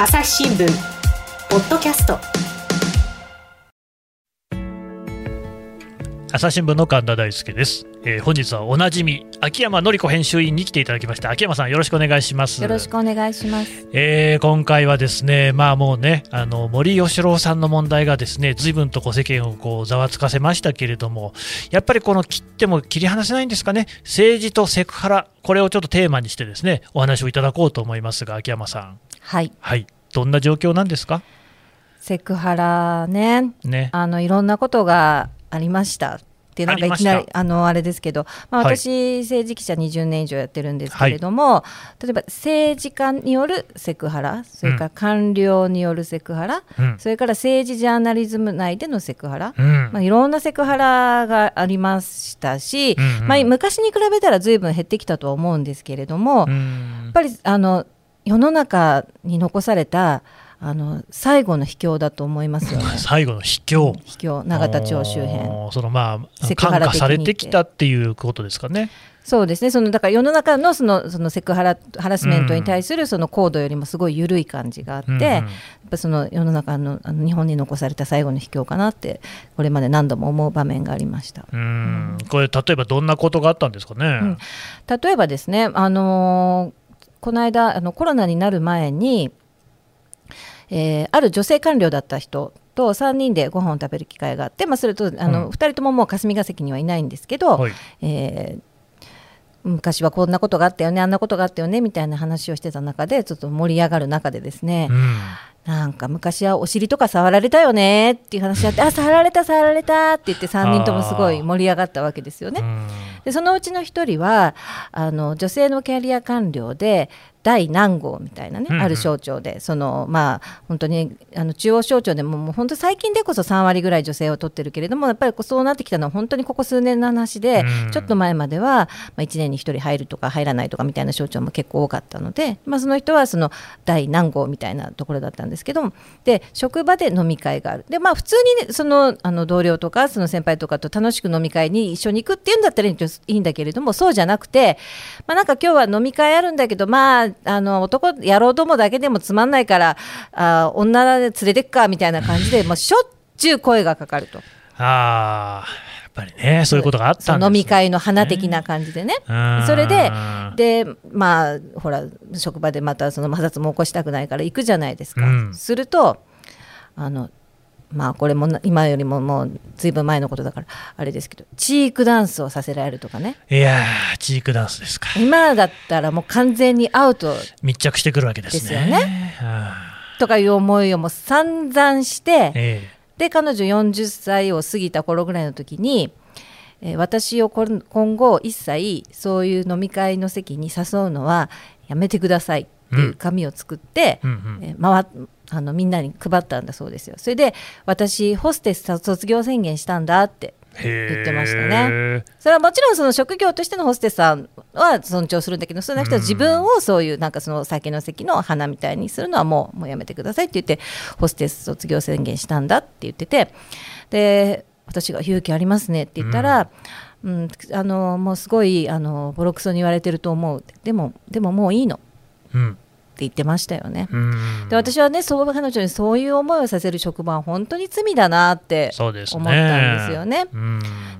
朝日新聞ポッドキャスト。朝日新聞の神田大輔です、えー、本日はおなじみ秋山紀子編集員に来ていただきました秋山さんよろしくお願いします。よろしくお願いします、えー、今回はですねまあもうねあの森喜朗さんの問題がですね随分とこう世間をこうざわつかせましたけれどもやっぱりこの切っても切り離せないんですかね。政治とセクハラこれをちょっとテーマにしてですねお話をいただこうと思いますが秋山さんはい。はい。どんな状況なんですか？セクハラね。ね。あのいろんなことがありましたってなんかいきなりあのあれですけど、まあ、私、はい、政治記者20年以上やってるんですけれども、はい、例えば政治家によるセクハラそれから官僚によるセクハラ、うん、それから政治ジャーナリズム内でのセクハラ、うん、まあ、いろんなセクハラがありましたし、うんうん、まあ、昔に比べたらずいぶん減ってきたとは思うんですけれども、やっぱりあの世の中に残されたあの最後の秘境だと思いますよね。最後の秘境。秘境永田町周辺。そのまあ感化されてきたっていうことですかね。そうですね。そのだから世の中のそのそのセクハラハラスメントに対するそのコードよりもすごい緩い感じがあって、うん、やっぱその世の中のあの日本に残された最後の秘境かなってこれまで何度も思う場面がありました。うん、これ例えばどんなことがあったんですかね。うん、例えばですね、あのー、この間あのコロナになる前に。えー、ある女性官僚だった人と3人でご飯を食べる機会があって、まあ、それとあの、うん、2人とももう霞が関にはいないんですけど、はい、えー、昔はこんなことがあったよねあんなことがあったよねみたいな話をしてた中でちょっと盛り上がる中でですね、うん、なんか昔はお尻とか触られたよねっていう話があってあ触られた触られたって言って3人ともすごい盛り上がったわけですよね。でそのうちの1人はあの女性のキャリア官僚で第何号みたいなね、うんうん、ある省庁でそのまあ本当にあの中央省庁でももう本当最近でこそ3割ぐらい女性を取ってるけれどもやっぱりそうなってきたのは本当にここ数年の話で、うん、ちょっと前までは、まあ、1年に1人入るとか入らないとかみたいな省庁も結構多かったので、まあ、その人はその第何号みたいなところだったんですけどで職場で飲み会がある。でまあ普通に、ね、そのあの同僚とかその先輩とかと楽しく飲み会に一緒に行くっていうんだったらいいんだけれどもそうじゃなくて、まあ、なんか今日は飲み会あるんだけどまああの男野郎どもだけでもつまんないからあ女で連れてくかみたいな感じで もうしょっちゅう声がかかると。あやっぱりね、そういうことがあったん、ね、飲み会の花的な感じでね、それで、でまあ、ほら、職場でまたその摩擦も起こしたくないから行くじゃないですか、うん、するとあの、まあこれも今よりももうずいぶん前のことだからあれですけどチークダンスをさせられるとかね。いやチークダンスですか。今だったらもう完全にアウト。密着してくるわけですね。ですよね。とかいう思いをもう散々して、ええ、で彼女40歳を過ぎた頃ぐらいの時にえ私を今後一切そういう飲み会の席に誘うのはやめてくださいっていう紙を作って、うんうん。うん、え回あのみんなに配ったんだそうですよ。それで私ホステス卒業宣言したんだって言ってましたね。それはもちろんその職業としてのホステスさんは尊重するんだけどそうなくて自分をそういうなんかその酒の席の花みたいにするのはもうもうやめてくださいって言ってホステス卒業宣言したんだって言っててで私が勇気ありますねって言ったら、うん、うん、あのもうすごいあのボロクソに言われてると思う。でもでももういいの、うん言ってましたよね。で私はねそう彼女にそういう思いをさせる職場は本当に罪だなって思ったんですよね。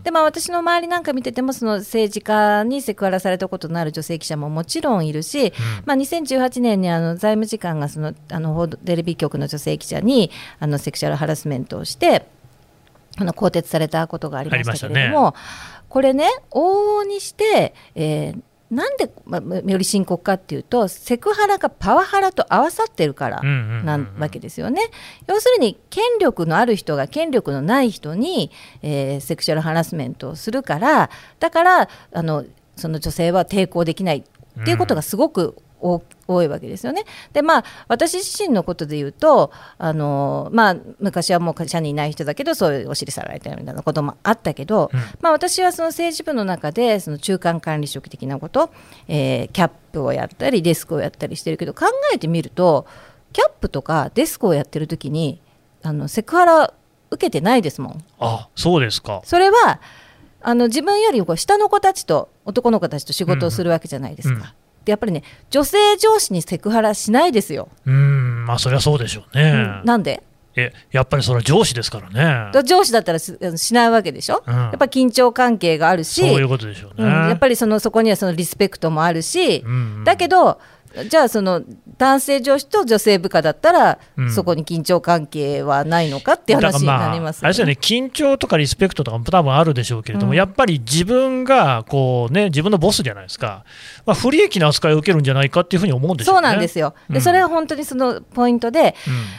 でまあ私の周りなんか見ててもその政治家にセクハラされたことのある女性記者ももちろんいるし、うん、まあ、2018年にあの財務次官がそのあのテレビ局の女性記者にあのセクシャルハラスメントをしてあの更迭されたことがありましたけれども、ね、これね往々にして、えー、なんで、まあ、より深刻かっていうとセクハラがパワハラと合わさってるからなわけですよね。要するに権力のある人が権力のない人に、えー、セクシャルハラスメントをするからだからあのその女性は抵抗できないっていうことがすごく多いわけですよね。でまあ私自身のことで言うとあの、まあ、昔はもう会社にいない人だけどそういうお尻さられたみたいなこともあったけど、うん、まあ、私はその政治部の中でその中間管理職的なこと、えー、キャップをやったりデスクをやったりしてるけど考えてみるとキャップとかデスクをやってる時にあのセクハラ受けてないですもん。あそうですかそれはあの自分より下の子たちと男の子たちと仕事をするわけじゃないですか。うんうんやっぱりね女性上司にセクハラしないですよ。うんまあそりゃそうでしょうね。うん、なんで？えやっぱりそれは上司ですからね。上司だったらしないわけでしょ、うん、やっぱり緊張関係があるし、そういうことでしょうね。うん、やっぱりそのそこにはそのリスペクトもあるし、うんうん、だけど、じゃあその男性上司と女性部下だったら、うん、そこに緊張関係はないのかっていう話になります、ね、あれですよね緊張とかリスペクトとかも多分あるでしょうけれども、うん、やっぱり自分がこう、ね、自分のボスじゃないですか、まあ、不利益な扱いを受けるんじゃないかっていうふうに思うんですよ、ね、そうなんですよ、でそれは本当にそのポイントで、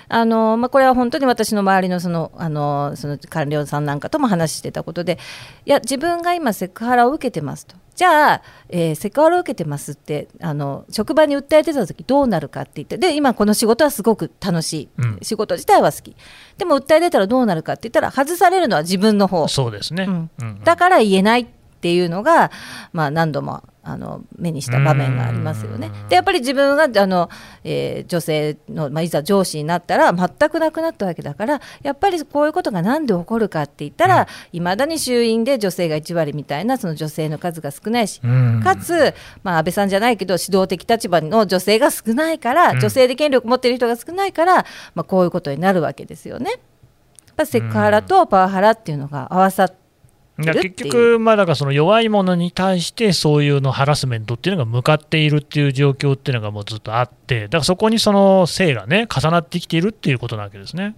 あのまあ、これは本当に私の周りのそのあのその官僚さんなんかとも話してたことで、いや、自分が今、セクハラを受けてますと。じゃあ、えー、セクハラを受けてますってあの職場に訴えてた時どうなるかって言ってで今この仕事はすごく楽しい、うん、仕事自体は好き。でも訴え出たらどうなるかって言ったら外されるのは自分の方。そうですね、うん。うん、だから言えないっていうのが、まあ、何度もあの目にした場面がありますよね。でやっぱり自分があの、えー、女性の、まあ、いざ上司になったら全くなくなったわけだからやっぱりこういうことが何で起こるかって言ったらいま、うん、だに衆院で女性が1割みたいなその女性の数が少ないし、かつ、まあ、安倍さんじゃないけど指導的立場の女性が少ないから、女性で権力持ってる人が少ないから、まあ、こういうことになるわけですよね。やっぱセクハラとパワハラっていうのが合わさって結局、まあ、だからその弱い者に対してそういうのハラスメントっていうのが向かっているっていう状況っていうのがもうずっとあって、だからそこにその性がね、重なってきているっていうことなわけですね。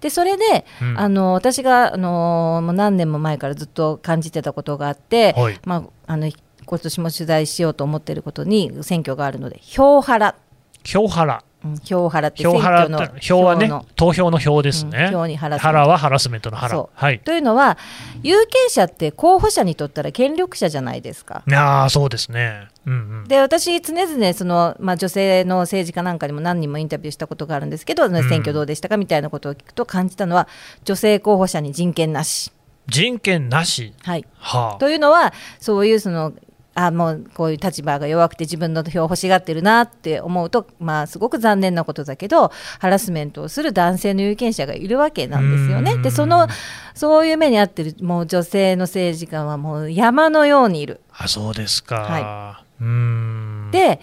でそれで、うん、あの私があのもう何年も前からずっと感じてたことがあって、はい、まあ、あの今年も取材しようと思っていることに選挙があるので票ハラ票ハラ票払って選挙の票はね投票の票ですね、うん、票にハラスメントはハラスメントのハラ、はい、というのは有権者って候補者にとったら権力者じゃないですか。ああそうですね、うんうん、で私常々その、まあ、女性の政治家なんかにも何人もインタビューしたことがあるんですけど、うん、選挙どうでしたかみたいなことを聞くと感じたのは女性候補者に人権なし。人権なし、はい。はあ、というのはそういうそのあもうこういう立場が弱くて自分の票欲しがってるなって思うと、まあ、すごく残念なことだけどハラスメントをする男性の有権者がいるわけなんですよね。でそのそういう目に遭ってるもう女性の政治家はもう山のようにいる。あそうですか、はい、うん。で、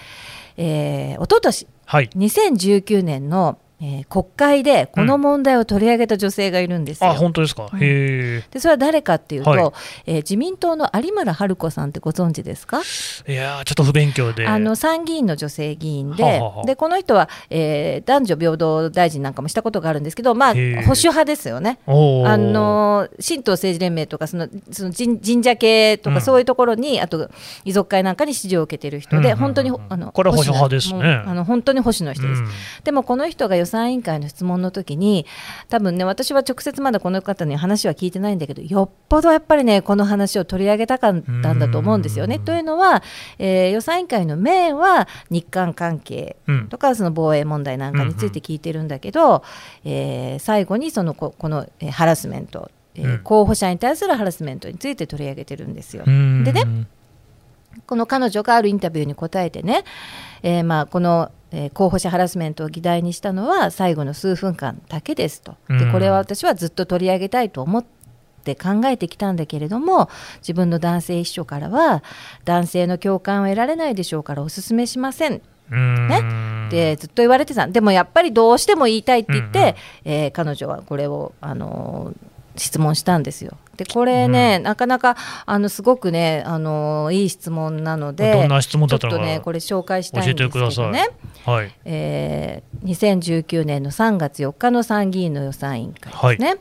えー、一昨年、はい、2019年のえー、国会でこの問題を取り上げた女性がいるんですよ。うん、あ本当ですか、うん、へでそれは誰かっていうと、はい、えー、自民党の有村春子さんってご存知ですか？いやちょっと不勉強で。あの参議院の女性議員ではははでこの人は、えー、男女平等大臣なんかもしたことがあるんですけど、まあ、保守派ですよね。あの新党政治連盟とかそのその神神社系とかそういうところに、うん、あと遺族会なんかに支持を受けている人で、うんうんうん、本当にあのこれは保守派ですね。あの本当に保守の人です。でもこの人が予算委員会の質問の時に多分ね私は直接まだこの方に話は聞いてないんだけどよっぽどやっぱりねこの話を取り上げたかったんだと思うんですよね。というのは、えー、予算委員会のメインは日韓関係とか、その防衛問題なんかについて聞いてるんだけど、えー、最後にそのここの、えー、ハラスメント、えー、候補者に対するハラスメントについて取り上げてるんですよ。でねこの彼女があるインタビューに答えてね、えー、まあこのえー、候補者ハラスメントを議題にしたのは最後の数分間だけですと。でこれは私はずっと取り上げたいと思って考えてきたんだけれども自分の男性秘書からは男性の共感を得られないでしょうからお勧めしません。ね、でずっと言われてた。でもやっぱりどうしても言いたいって言って、うん。うん、えー、彼女はこれを、あのー質問したんですよ。でこれね、うん、なかなかあのすごくねあのいい質問なのでどんな質問だったのかちょっとねこれ紹介したいんですけどね、はい。えー、2019年の3月4日の参議院の予算委員会ですね、はい、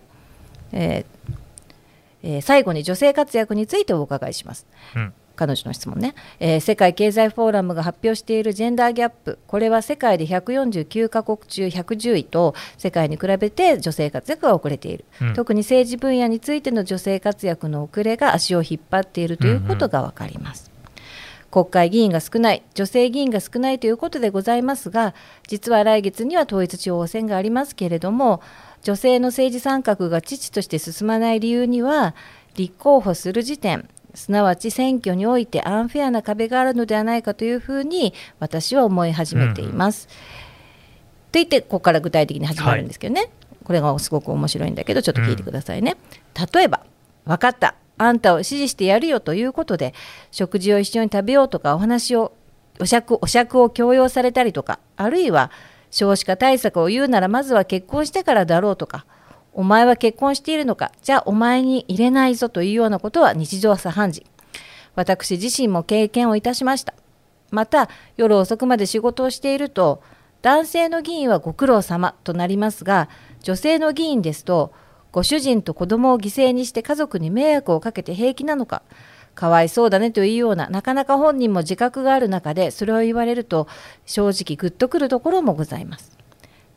えーえー、最後に女性活躍についてお伺いします。うん彼女の質問ね、えー、世界経済フォーラムが発表しているジェンダーギャップ。これは世界で149カ国中110位と世界に比べて女性活躍が遅れている、うん、特に政治分野についての女性活躍の遅れが足を引っ張っているということが分かります。うん。うん国会議員が少ない、女性議員が少ないということでございますが、実は来月には統一地方選がありますけれども、女性の政治参画が遅々として進まない理由には、立候補する時点、すなわち選挙においてアンフェアな壁があるのではないかというふうに私は思い始めています。うん、と言ってここから具体的に始まるんですけどね、はい、これがすごく面白いんだけどちょっと聞いてくださいね。うん、例えば分かったあんたを支持してやるよということで食事を一緒に食べようとかお話をお酌お酌を強要されたりとかあるいは少子化対策を言うならまずは結婚してからだろうとかお前は結婚しているのか？じゃあお前に入れないぞというようなことは日常茶飯事。私自身も経験をいたしました。また夜遅くまで仕事をしていると男性の議員はご苦労様となりますが女性の議員ですとご主人と子供を犠牲にして家族に迷惑をかけて平気なのか？かわいそうだねというようななかなか本人も自覚がある中でそれを言われると正直グッとくるところもございます。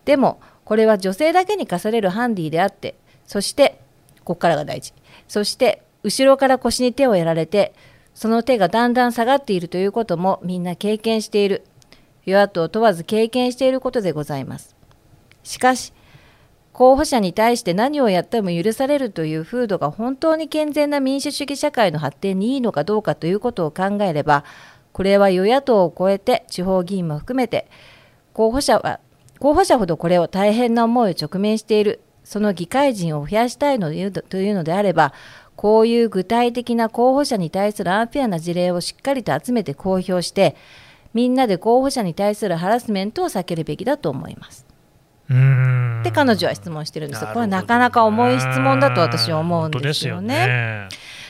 でもこれは女性だけに課されるハンディであってそしてここからが大事。そして後ろから腰に手をやられてその手がだんだん下がっているということもみんな経験している。与野党問わず経験していることでございます。しかし候補者に対して何をやっても許されるという風土が本当に健全な民主主義社会の発展にいいのかどうかということを考えればこれは与野党を超えて地方議員も含めて候補者は候補者ほどこれを大変な思いを直面しているその議会人を増やしたいのというのであればこういう具体的な候補者に対するアンフェアな事例をしっかりと集めて公表してみんなで候補者に対するハラスメントを避けるべきだと思います。で彼女は質問してるんですこれはなかなか重い質問だと私は思うんですよね。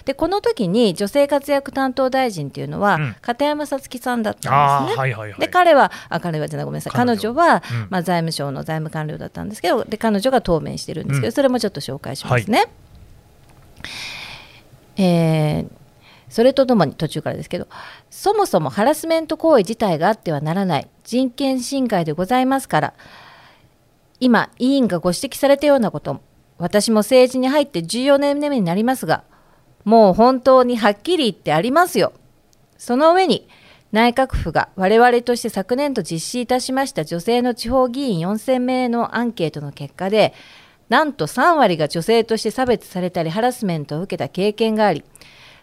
でこの時に女性活躍担当大臣っていうのは、うん、片山さつきさんだったんですね。はいはいはい、で彼はあ彼はじゃないごめんなさい。彼女。は、うん、まあ、財務省の財務官僚だったんですけどで彼女が答弁してるんですけど、それもちょっと紹介しますね。はい、えーそれとともに途中からですけどそもそもハラスメント行為自体があってはならない人権侵害でございますから今、委員がご指摘されたようなこと、私も政治に入って14年目になりますが、もう本当にはっきり言ってありますよ。その上に、内閣府が我々として昨年度実施いたしました女性の地方議員4000名のアンケートの結果で、なんと3割が女性として差別されたりハラスメントを受けた経験があり、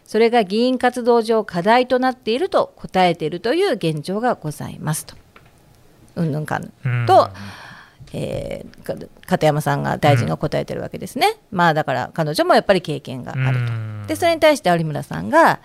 それが議員活動上課題となっていると答えているという現状がございますと。うんぬんかんと、えー、片山さんが大臣が答えてるわけですね、うん、まあだから彼女もやっぱり経験があると、でそれに対して有村さんが、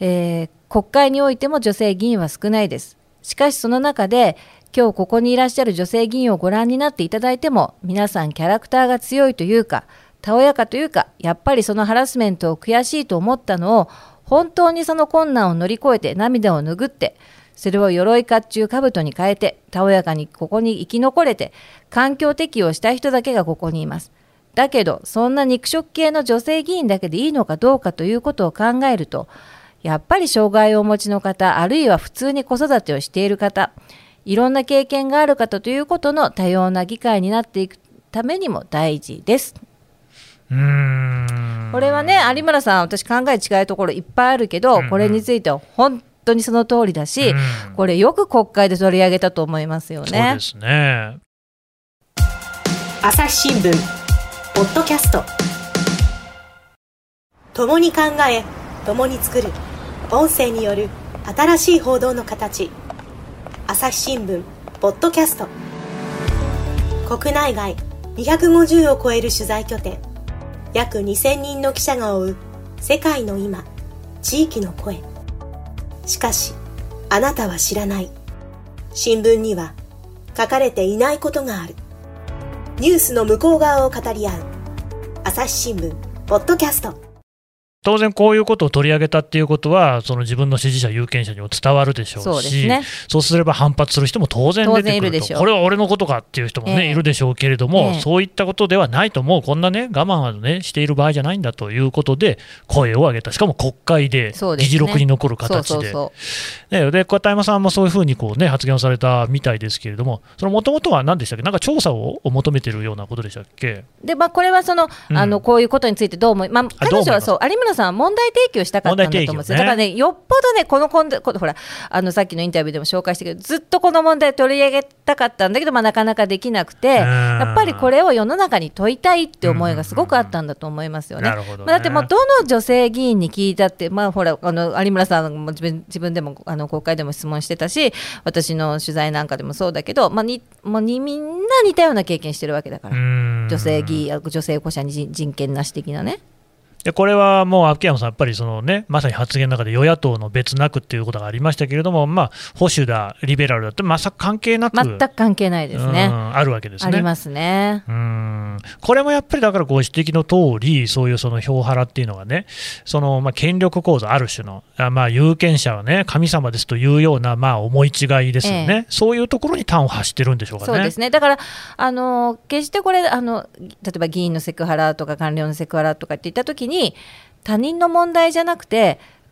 えー、国会においても女性議員は少ないです。しかしその中で今日ここにいらっしゃる女性議員をご覧になっていただいても皆さんキャラクターが強いというかたおやかというかやっぱりそのハラスメントを悔しいと思ったのを本当にその困難を乗り越えて涙を拭ってそれを鎧甲冑兜に変えて、たおやかにここに生き残れて、環境適応した人だけがここにいます。だけど、そんな肉食系の女性議員だけでいいのかどうかということを考えると、やっぱり障害をお持ちの方、あるいは普通に子育てをしている方、いろんな経験がある方ということの多様な議会になっていくためにも大事です。うんこれはね有村さん私考え違うところいっぱいあるけど、これについては本当にその通りだし、うん、これよく国会で取り上げたと思いますよね。そうですね。朝日新聞ポッドキャスト。共に考え共に作る。音声による新しい報道の形。朝日新聞ポッドキャスト。国内外250を超える取材拠点。約2000人の記者が追う世界の今地域の声しかし、あなたは知らない。新聞には書かれていないことがある。ニュースの向こう側を語り合う。朝日新聞、ポッドキャスト。当然こういうことを取り上げたっていうことは、その自分の支持者、有権者にも伝わるでしょうし、そう、ね,、すれば反発する人も当然出てくると、これは俺のことかっていう人もね、えー、いるでしょうけれども、えー、そういったことではないと、もうこんなね、我慢はね、している場合じゃないんだということで、声を上げた、しかも国会で、議事録に残る形で、で片山さんもそういうふうにこう、ね、発言をされたみたいですけれども、もともとは何でしたっけ、なんか調査を求めてるようなことでしたっけ？でまあ、これはその、うん、あのこういうことについてどう思い、まあ、彼女はそう有村さん問題提起をしたかったんだと思うんです。よ、ね、だからねよっぽどねこのこんこほらあのさっきのインタビューでも紹介したけどずっとこの問題取り上げたかったんだけど、まあ、なかなかできなくてやっぱりこれを世の中に問いたいって思いがすごくあったんだと思いますよね。ね。まあ、だってもうどの女性議員に聞いたってまあほらあの有村さんも自分自分でもあの国会でも質問してたし私の取材なんかでもそうだけど、まあ、にもうにみんな似たような経験してるわけだから。女性議員女性保護者に人権なし的なね。でこれはもう秋山さん、やっぱりその、ね、まさに発言の中で与野党の別なくっていうことがありましたけれども、まあ、保守だ、リベラルだって、まさか関係なく、全く関係ないですね、あるわけですね。ありますね。うん。これもやっぱりだからご指摘の通り、そういうその票ハラっていうのがね、そのまあ権力構造、ある種の、あまあ有権者はね、神様ですというようなまあ思い違いですよね、ええ、そういうところに端を発してるんでしょうかね。そうですね。だからあの決してこれあの、例えば議員のセクハラとか官僚のセクハラとかって言ったときに、他人の問題じゃなくて、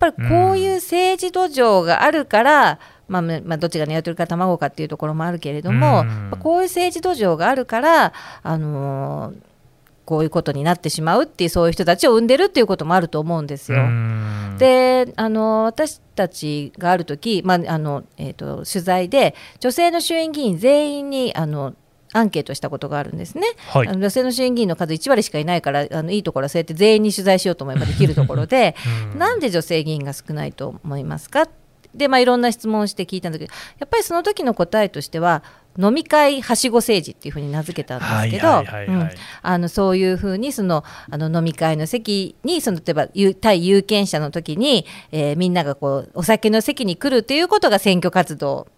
やっぱりこういう政治土壌があるから、うん、まあ、まあ、どっちが鶏か卵かっていうところもあるけれども、うん、こういう政治土壌があるから、あのー、こういうことになってしまうっていうそういう人たちを生んでるっていうこともあると思うんですよ。であの私たちがある時、まああのえーと取材で女性の衆院議員全員にあのアンケートしたことがあるんですね、はい、あの女性の衆院議員の数1割しかいないからあのいいところはそうやって全員に取材しようと思えばできるところで、うん、なんで女性議員が少ないと思いますか？で、まあ、いろんな質問をして聞いたんだけどやっぱりその時の答えとしては飲み会はしご政治っていうふうに名付けたんですけどそういうふうにそのあの飲み会の席にその例えば対有権者の時に、えー、みんながこうお酒の席に来るということが選挙活動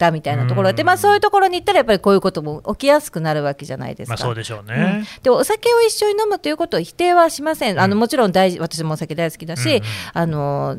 ったみたいなところ。で、まあ、そういうところに行ったらやっぱりこういうことも起きやすくなるわけじゃないですか。まあ、そうでしょうね、うん、でお酒を一緒に飲むということを否定はしません、あのもちろん大事私もお酒大好きだし、うん、あの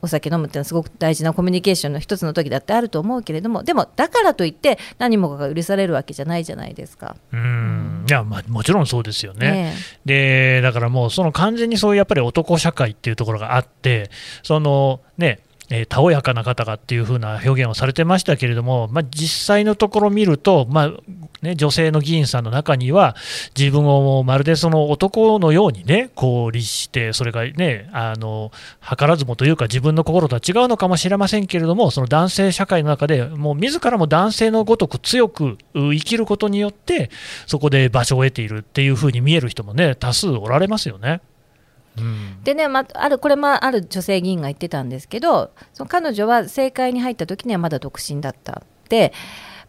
お酒飲むっていうのはすごく大事なコミュニケーションの一つの時だってあると思うけれどもでもだからといって何もかが許されるわけじゃないじゃないですか。うん。いやまあ、もちろんそうですよね、でだからもうその完全にそういうやっぱり男社会っていうところがあってそのねえー、たおやかな方がっていう風な表現をされてましたけれども、まあ、実際のところ見ると、まあね、女性の議員さんの中には、自分をまるでその男のようにね、こう律して、それがね、あの図らずもというか、自分の心とは違うのかもしれませんけれども、その男性社会の中で、もう自らも男性のごとく強く生きることによって、そこで場所を得ているっていう風に見える人もね、多数おられますよね。でね、まあるこれもある女性議員が言ってたんですけどその彼女は政界に入った時にはまだ独身だったで、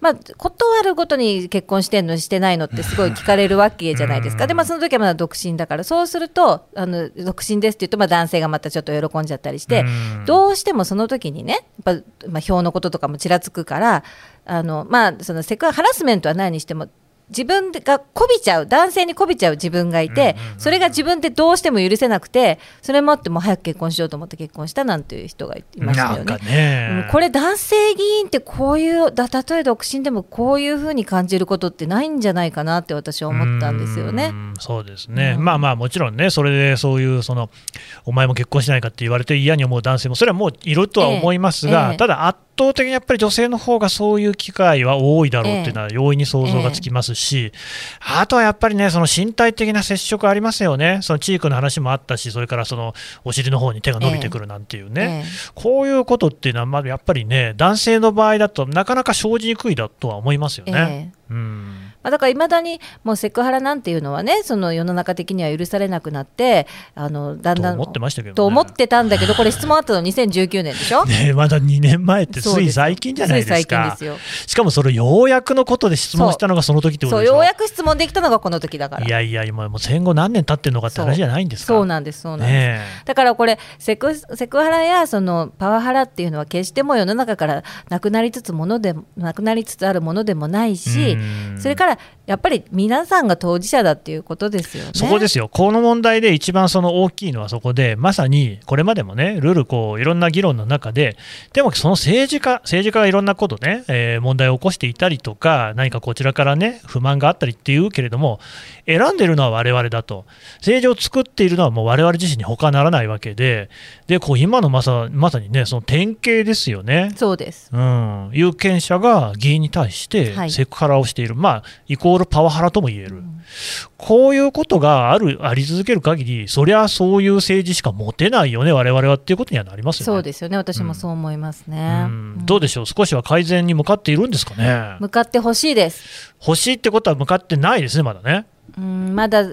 まあ、断るごとに結婚してんのしてないのってすごい聞かれるわけじゃないですか。で、まあ、その時はまだ独身だからそうするとあの独身ですって言うと、まあ、男性がまたちょっと喜んじゃったりしてどうしてもその時にねやっぱ、まあ、票のこととかもちらつくからあの、まあ、そのセクハラスメントは何にしても自分がこびちゃう男性にこびちゃう自分がいて、それが自分でどうしても許せなくてそれもあっても早く結婚しようと思って結婚したなんていう人がいましたよね。ね。これ男性議員ってこういうだたとえ独身でもこういうふうに感じることってないんじゃないかなって私は思ったんですよね。うそうですね、うん、まあまあもちろんねそれでそういうそのお前も結婚しないかって言われて嫌に思う男性もそれはもういるとは思いますが、ええ。え、ただ圧倒的にやっぱり女性の方がそういう機会は多いだろうっていうのは容易に想像がつきますし、あとはやっぱりね、その身体的な接触ありますよね、そのチークの話もあったし、それからそのお尻の方に手が伸びてくるなんていうね、こういうことっていうのは、まだやっぱりね、男性の場合だとなかなか生じにくいだとは思いますよね。うんまあ、だからいまだにもうセクハラなんていうのはねその世の中的には許されなくなってあのだんだんと思ってましたけど、ね、と思ってたんだけどこれ質問あったの2019年でしょ？ねまだ2年前ってつい最近じゃないですか。しかもそれようやくのことで質問したのがその時ってことでしょ？そうようやく質問できたのがこの時だから。いやいや今もう戦後何年経ってるのかって話じゃないんですか？そうなんですそうなんです、ね、だからこれセクセクハラやそのパワハラっていうのは決しても世の中からなくなりつつものでなくなりつつあるものでもないしそれからやっぱり皆さんが当事者だっていうことですよね。そこですよ、この問題で一番その大きいのはそこで、まさにこれまでもね、ルールこう、いろんな議論の中で、でもその政治家、政治家がいろんなことね、えー、問題を起こしていたりとか、何かこちらからね、不満があったりっていうけれども、選んでるのは我々だと、政治を作っているのはもう我々自身に他ならないわけで、でこう今のまさまさにね、その典型ですよね。そうです、うん、有権者が議員に対してセクハラをしている、はい、まあ、イコールパワハラとも言える、うん、こういうことがあるあり続ける限り、そりゃそういう政治しか持てないよね、われわれはっていうことにはなりますよね。そうですよね、私もそう思いますね。どうでしょう、少しは改善に向かっているんですかね。向かってほしいです。欲しいってことは向かってないですね、まだね。うんまだ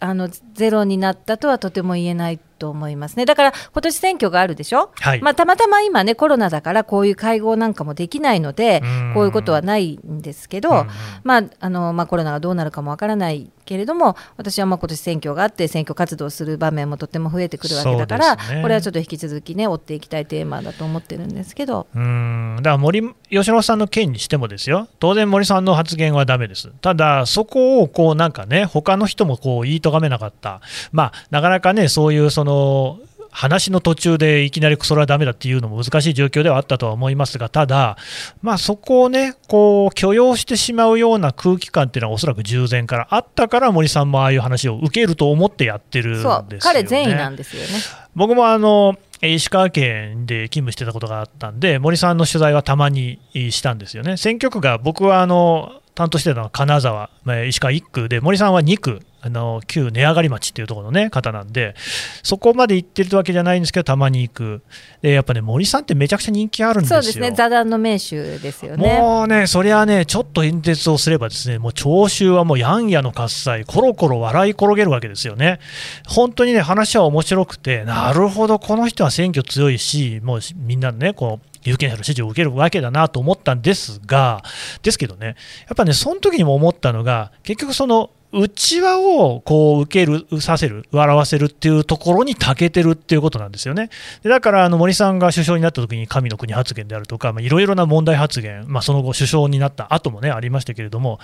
あのゼロになったとはとても言えないと思いますね。だから今年選挙があるでしょ、はい、まあ、たまたま今ね、コロナだからこういう会合なんかもできないので、こういうことはないんですけど、まああのまあ、コロナがどうなるかもわからないけれども、私はまあ今年選挙があって、選挙活動する場面もとても増えてくるわけだから、ね、これはちょっと引き続きね、追っていきたいテーマだと思ってるんですけど。うん。だから森吉野さんの件にしてもですよ、当然、森さんの発言はだめです。ただ、そこをこうなんかね、他の人もこう言いとがめなかった、まあ、なかなかね、そういうその話の途中でいきなりそれはだめだっていうのも難しい状況ではあったとは思いますが、ただ、まあ、そこをね、こう許容してしまうような空気感っていうのは、おそらく従前からあったから、森さんもああいう話を受けると思ってやってるんですよ、ね、彼善意なんですよね。僕もあの石川県で勤務してたことがあったんで、森さんの取材はたまにしたんですよね。選挙区が僕はあの担当してたのは金沢、石川1区で、森さんは2区、あの旧値上がり町っていうところの、ね、方なんで、そこまで行ってるわけじゃないんですけど、たまに行く、でやっぱね、森さんってめちゃくちゃ人気あるんですよ。そうですね、座談の名手ですよね。もうね、そりゃね、ちょっと演説をすれば、ですねもう聴衆はもうやんやの喝采、コロコロ笑い転げるわけですよね。本当にね、話は面白くて、なるほど、この人は選挙強いし、もうみんなね、こう有権者の支持を受けるわけだなと思ったんですが、ですけどね、やっぱね、その時にも思ったのが、結局その、内輪をこう受ける、させる、笑わせるっていうところに長けてるっていうことなんですよね。でだからあの森さんが首相になった時に神の国発言であるとか、いろいろな問題発言、まあ、その後、首相になった後もね、ありましたけれども、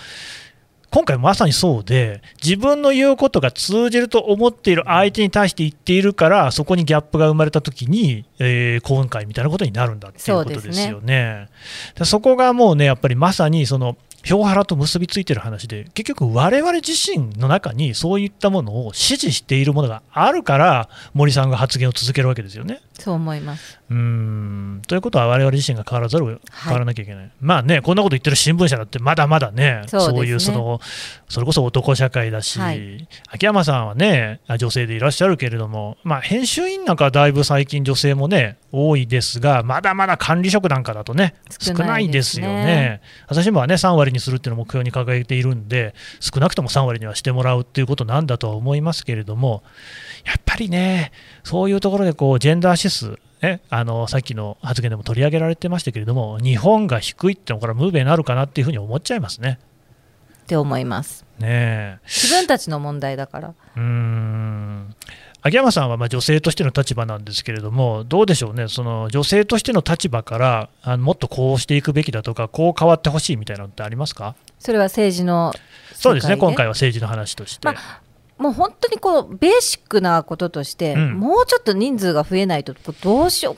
今回まさにそうで、自分の言うことが通じると思っている相手に対して言っているから、そこにギャップが生まれたときに、えー、今回みたいなことになるんだっていうことですよね。そ、ね、そこがもうね、やっぱりまさにその票ハラと結びついてる話で、結局、我々自身の中にそういったものを支持しているものがあるから、森さんが発言を続けるわけですよね。そう思います。うん。ということは、我々自身が変わらざるを変わらなきゃいけない、はい、まあね、こんなこと言ってる新聞社だって、まだまだね、そう、ね,、いうその、それこそ男社会だし、はい、秋山さんはね、女性でいらっしゃるけれども、まあ、編集員なんかはだいぶ最近、女性もね、多いですが、まだまだ管理職なんかだとね、少ないですよね。朝日新聞はね、3割にするっていうのを目標に掲げているんで、少なくとも3割にはしてもらうっていうことなんだとは思いますけれども、やっぱりね、そういうところでこうジェンダー指数、ね、あのさっきの発言でも取り上げられてましたけれども、日本が低いってのこれはムーベになるかなっていうふうに思っちゃいますね。って思います。ね自分たちの問題だから。うん秋山さんはま女性としての立場なんですけれども、どうでしょうね、その女性としての立場からあのもっとこうしていくべきだとか、こう変わってほしいみたいなのってありますか？それは政治のそうですね、今回は政治の話として。まあもう本当にこうベーシックなこととして、うん、もうちょっと人数が増えないとどうしよう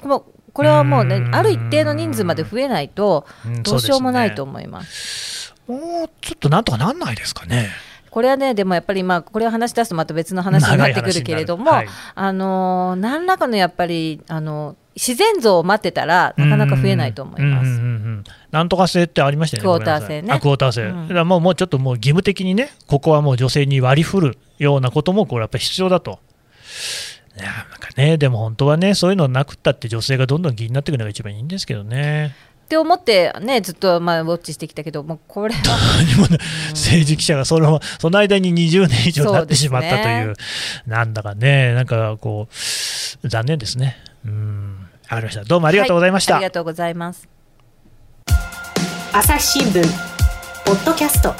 これはもうねある一定の人数まで増えないとどうしようもないと思います。うん、すね、もうちょっとなんとかなんないですかね。これはねでもやっぱりまあこれを話し出すとまた別の話になってくるけれども、はい、あの何らかのやっぱりあの自然像を待ってたらなかなか増えないと思います。なんとか制ってありましたよね。クォーター制ね。あクォーター制。うん、だからもうもうちょっともう義務的にね、ここはもう女性に割り振るようなこともこれやっぱり必要だと。いやなんかね、でも本当はね、そういうのなくったって女性がどんどん議員になっていくのが一番いいんですけどね。って思ってねずっとまあウォッチしてきたけどもうこれは政治記者がそのその間に20年以上経ってしまったという、ね、なんだかねなんかこう残念ですねうんわかりました。どうもありがとうございました、はい、ありがとうございます。朝日新聞ポッドキャスト。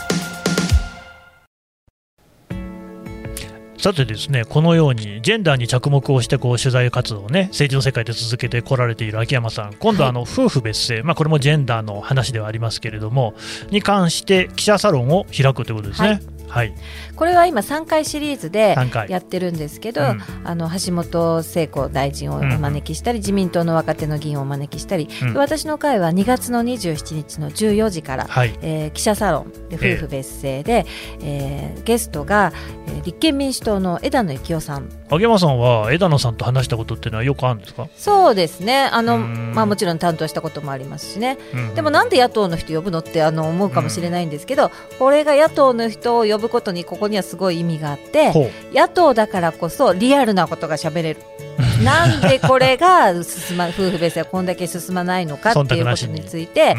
さてですね、このようにジェンダーに着目をしてこう取材活動をね、政治の世界で続けてこられている秋山さん、今度はあの夫婦別姓、まあ、これもジェンダーの話ではありますけれども、に関して記者サロンを開くということですね。はい。はい、これは今3回シリーズでやってるんですけど、うん、あの橋本聖子大臣をお招きしたり、うん、自民党の若手の議員をお招きしたり、うん、私の会は2月の27日の14時から、はい、えー、記者サロンで夫婦別姓で、えー、えー、ゲストが、えー、立憲民主党の枝野幸男さん。秋山さんは枝野さんと話したことっていうのはよくあるんですか？そうですね。あの、まあ、もちろん担当したこともありますしね、でもなんで野党の人呼ぶのってあの思うかもしれないんですけど、これが野党の人を呼ぶことにここにはすごい意味があって野党だからこそリアルなことがしゃべれる。なんでこれが進ま 夫婦別姓はこんだけ進まないのかっていうことについて、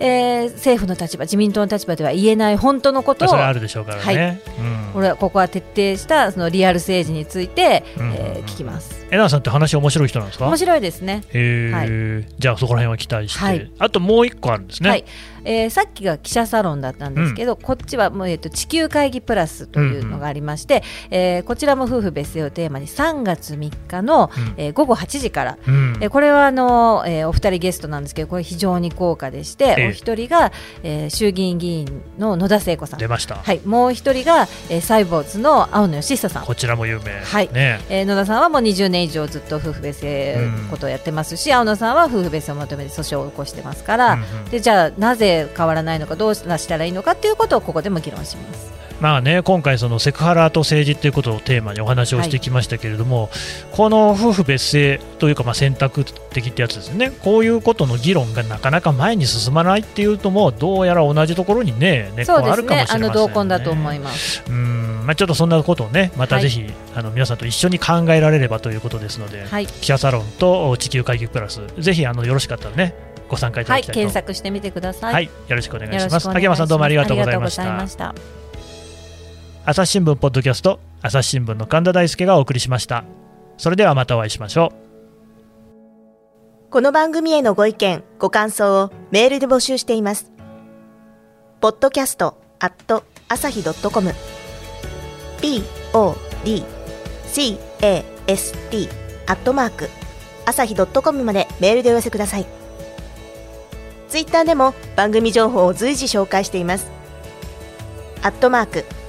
うん、えー、政府の立場自民党の立場では言えない本当のことをあるでしょうからね、はい。ここれここは徹底したそのリアル政治について、えー、聞きます。えなさんって話面白い人なんですか？面白いですね。へえ、はい、じゃあそこら辺は期待して、はい、あともう一個あるんですね。はい。えー、さっきが記者サロンだったんですけど、うん、こっちはもう、えーと、地球会議プラスというのがありまして、うんうん、えー、こちらも夫婦別姓をテーマに3月3日の、うん、えー、午後8時から、うん、えー、これはあの、えー、お二人ゲストなんですけどこれ非常に高価でして、えー、お一人が、えー、衆議院議員の野田聖子さん。出ました、はい、もう一人が、えー、サイボーズの青野義久さん。こちらも有名、はい。ね。えー、野田さんはもう20年以上ずっと夫婦別姓ことをやってますし、青野さんは夫婦別姓を求めて訴訟を起こしてますから、うんうん、でじゃあなぜ変わらないのかどうしたらいいのかということをここでも議論します。まあね、今回、そのセクハラと政治ということをテーマにお話をしてきましたけれども、はい、この夫婦別姓というか、まあ、選択的ってやつですね、こういうことの議論がなかなか前に進まないっていうとも、どうやら同じところにね、根っこあるかもしれません、ね、あの同根だと思います。うん。まあ、ちょっとそんなことをね、またぜひ、はい、あの皆さんと一緒に考えられればということですので、はい、記者サロンと地球会議プラス、ぜひあのよろしかったらね、ご参加いただきたいと、はい、検索してみてください。はい、よろしくお願いします。秋山さんどうもありがとうございました。朝日新聞ポッドキャスト朝日新聞の神田大輔がお送りしました。それではまたお会いしましょう。この番組へのご意見、ご感想をメールで募集しています。ポッドキャストアット朝日ドットコム p o d c a s t アットマーク朝日ドットコムまでメールでお寄せください。ツイッターでも番組情報を随時紹介しています。アットマーク、